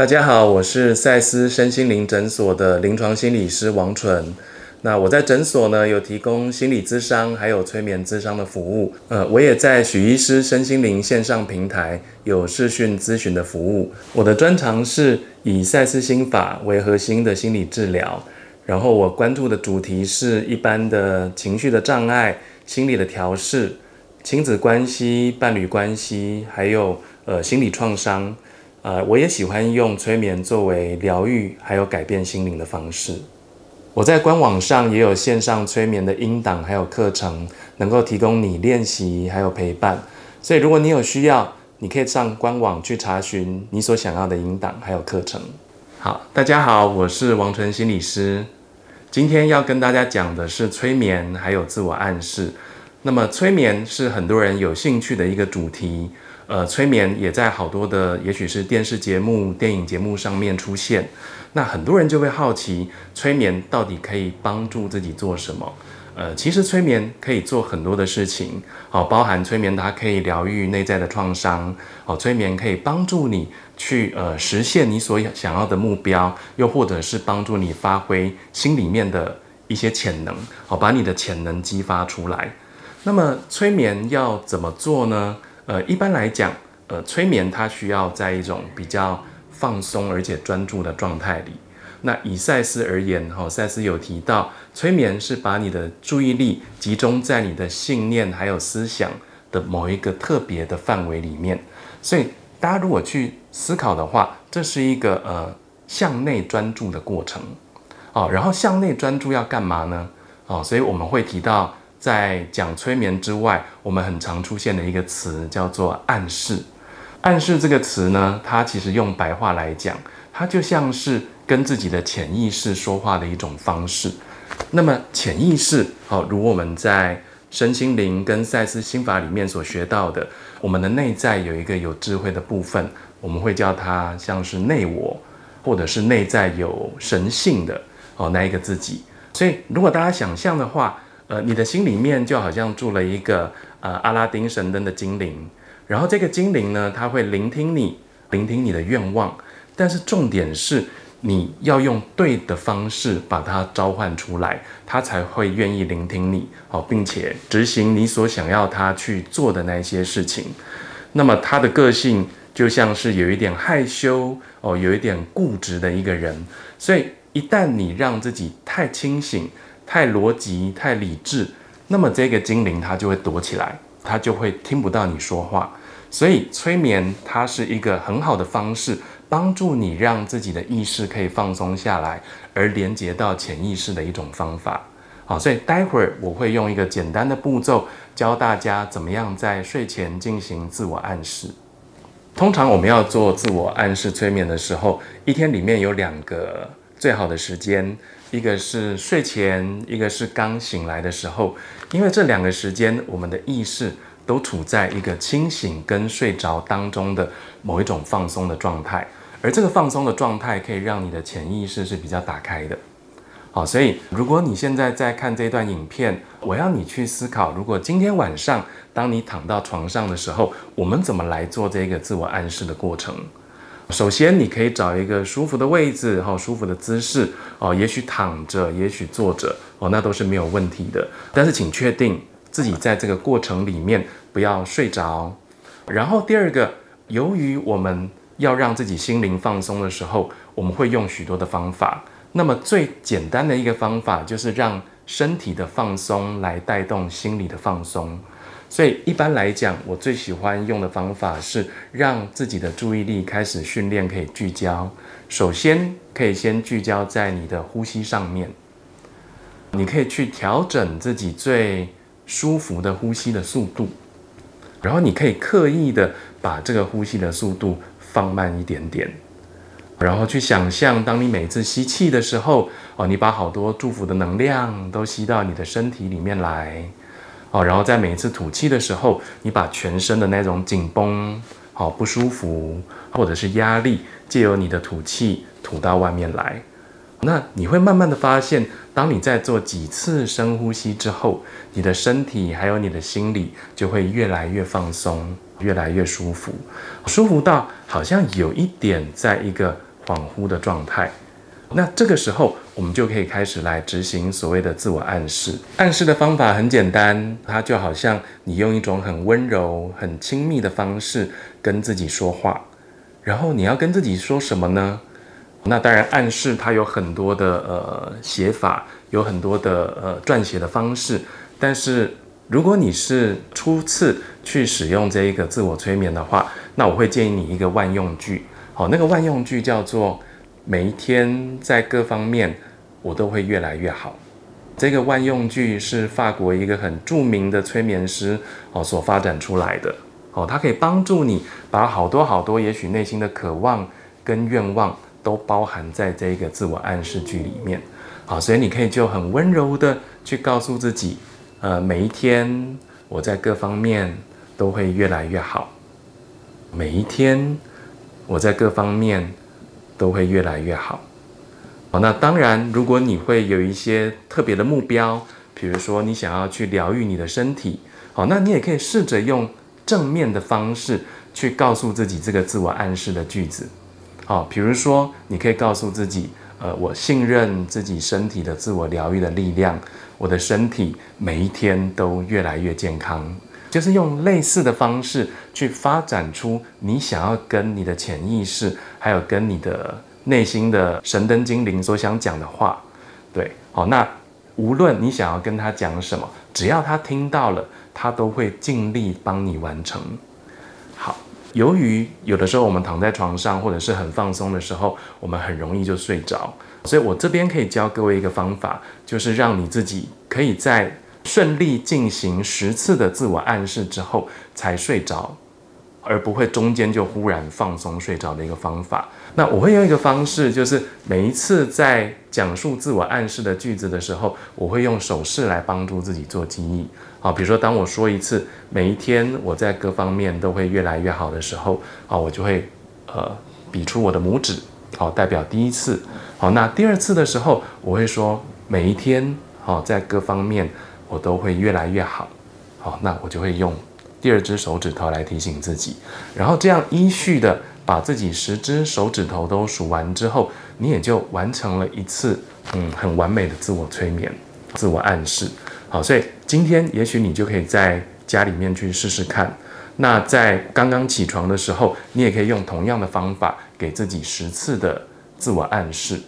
大家好，我是赛斯身心灵诊所的临床心理师王纯。那我在诊所呢有提供心理咨商还有催眠咨商的服务。呃，我也在许医师身心灵线上平台有视讯咨询的服务。我的专长是以赛斯心法为核心的心理治疗。然后我关注的主题是一般的情绪的障碍、心理的调试、亲子关系、伴侣关系，还有呃心理创伤。呃，我也喜欢用催眠作为疗愈，还有改变心灵的方式。我在官网上也有线上催眠的音档，还有课程，能够提供你练习还有陪伴。所以，如果你有需要，你可以上官网去查询你所想要的音档还有课程。好，大家好，我是王纯心理师。今天要跟大家讲的是催眠还有自我暗示。那么，催眠是很多人有兴趣的一个主题。呃，催眠也在好多的，也许是电视节目、电影节目上面出现。那很多人就会好奇，催眠到底可以帮助自己做什么？呃，其实催眠可以做很多的事情，哦，包含催眠它可以疗愈内在的创伤，哦，催眠可以帮助你去呃实现你所想要的目标，又或者是帮助你发挥心里面的一些潜能，哦，把你的潜能激发出来。那么催眠要怎么做呢？呃，一般来讲，呃，催眠它需要在一种比较放松而且专注的状态里。那以赛斯而言，哈，赛斯有提到，催眠是把你的注意力集中在你的信念还有思想的某一个特别的范围里面。所以大家如果去思考的话，这是一个呃向内专注的过程。哦，然后向内专注要干嘛呢？哦，所以我们会提到。在讲催眠之外，我们很常出现的一个词叫做暗示。暗示这个词呢，它其实用白话来讲，它就像是跟自己的潜意识说话的一种方式。那么潜意识，好，如我们在身心灵跟赛斯心法里面所学到的，我们的内在有一个有智慧的部分，我们会叫它像是内我，或者是内在有神性的哦那一个自己。所以如果大家想象的话，呃，你的心里面就好像住了一个呃阿拉丁神灯的精灵，然后这个精灵呢，它会聆听你，聆听你的愿望，但是重点是你要用对的方式把它召唤出来，它才会愿意聆听你，好，并且执行你所想要它去做的那些事情。那么它的个性就像是有一点害羞哦，有一点固执的一个人，所以一旦你让自己太清醒。太逻辑、太理智，那么这个精灵它就会躲起来，它就会听不到你说话。所以催眠它是一个很好的方式，帮助你让自己的意识可以放松下来，而连接到潜意识的一种方法。好，所以待会儿我会用一个简单的步骤教大家怎么样在睡前进行自我暗示。通常我们要做自我暗示催眠的时候，一天里面有两个最好的时间。一个是睡前，一个是刚醒来的时候，因为这两个时间，我们的意识都处在一个清醒跟睡着当中的某一种放松的状态，而这个放松的状态可以让你的潜意识是比较打开的。好，所以如果你现在在看这段影片，我要你去思考，如果今天晚上当你躺到床上的时候，我们怎么来做这个自我暗示的过程？首先，你可以找一个舒服的位置，哈，舒服的姿势，哦，也许躺着，也许坐着，哦，那都是没有问题的。但是，请确定自己在这个过程里面不要睡着。然后，第二个，由于我们要让自己心灵放松的时候，我们会用许多的方法。那么，最简单的一个方法就是让身体的放松来带动心理的放松。所以一般来讲，我最喜欢用的方法是让自己的注意力开始训练，可以聚焦。首先，可以先聚焦在你的呼吸上面。你可以去调整自己最舒服的呼吸的速度，然后你可以刻意的把这个呼吸的速度放慢一点点，然后去想象，当你每次吸气的时候，哦，你把好多祝福的能量都吸到你的身体里面来。哦，然后在每一次吐气的时候，你把全身的那种紧绷、好不舒服或者是压力，借由你的吐气吐到外面来。那你会慢慢的发现，当你在做几次深呼吸之后，你的身体还有你的心理就会越来越放松，越来越舒服，舒服到好像有一点在一个恍惚的状态。那这个时候，我们就可以开始来执行所谓的自我暗示。暗示的方法很简单，它就好像你用一种很温柔、很亲密的方式跟自己说话。然后你要跟自己说什么呢？那当然，暗示它有很多的呃写法，有很多的呃撰写的方式。但是如果你是初次去使用这一个自我催眠的话，那我会建议你一个万用句。好，那个万用句叫做。每一天在各方面，我都会越来越好。这个万用句是法国一个很著名的催眠师哦所发展出来的哦，它可以帮助你把好多好多也许内心的渴望跟愿望都包含在这个自我暗示句里面。好，所以你可以就很温柔的去告诉自己，呃，每一天我在各方面都会越来越好。每一天我在各方面。都会越来越好。好，那当然，如果你会有一些特别的目标，比如说你想要去疗愈你的身体，好，那你也可以试着用正面的方式去告诉自己这个自我暗示的句子。好，比如说你可以告诉自己，呃，我信任自己身体的自我疗愈的力量，我的身体每一天都越来越健康。就是用类似的方式去发展出你想要跟你的潜意识，还有跟你的内心的神灯精灵所想讲的话，对，好，那无论你想要跟他讲什么，只要他听到了，他都会尽力帮你完成。好，由于有的时候我们躺在床上或者是很放松的时候，我们很容易就睡着，所以我这边可以教各位一个方法，就是让你自己可以在。顺利进行十次的自我暗示之后才睡着，而不会中间就忽然放松睡着的一个方法。那我会用一个方式，就是每一次在讲述自我暗示的句子的时候，我会用手势来帮助自己做记忆。好，比如说当我说一次每一天我在各方面都会越来越好的时候，啊，我就会呃比出我的拇指，好代表第一次。好，那第二次的时候，我会说每一天好在各方面。我都会越来越好，好，那我就会用第二只手指头来提醒自己，然后这样依序的把自己十只手指头都数完之后，你也就完成了一次嗯很完美的自我催眠、自我暗示。好，所以今天也许你就可以在家里面去试试看。那在刚刚起床的时候，你也可以用同样的方法给自己十次的自我暗示。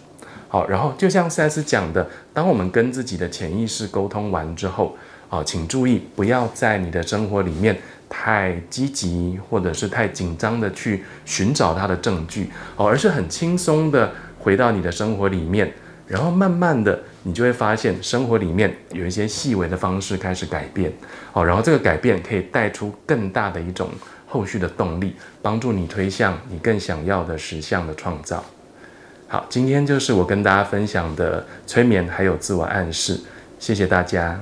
好，然后就像赛斯讲的，当我们跟自己的潜意识沟通完之后，啊，请注意不要在你的生活里面太积极或者是太紧张的去寻找它的证据，哦，而是很轻松的回到你的生活里面，然后慢慢的你就会发现生活里面有一些细微的方式开始改变，哦，然后这个改变可以带出更大的一种后续的动力，帮助你推向你更想要的实相的创造。好，今天就是我跟大家分享的催眠还有自我暗示，谢谢大家。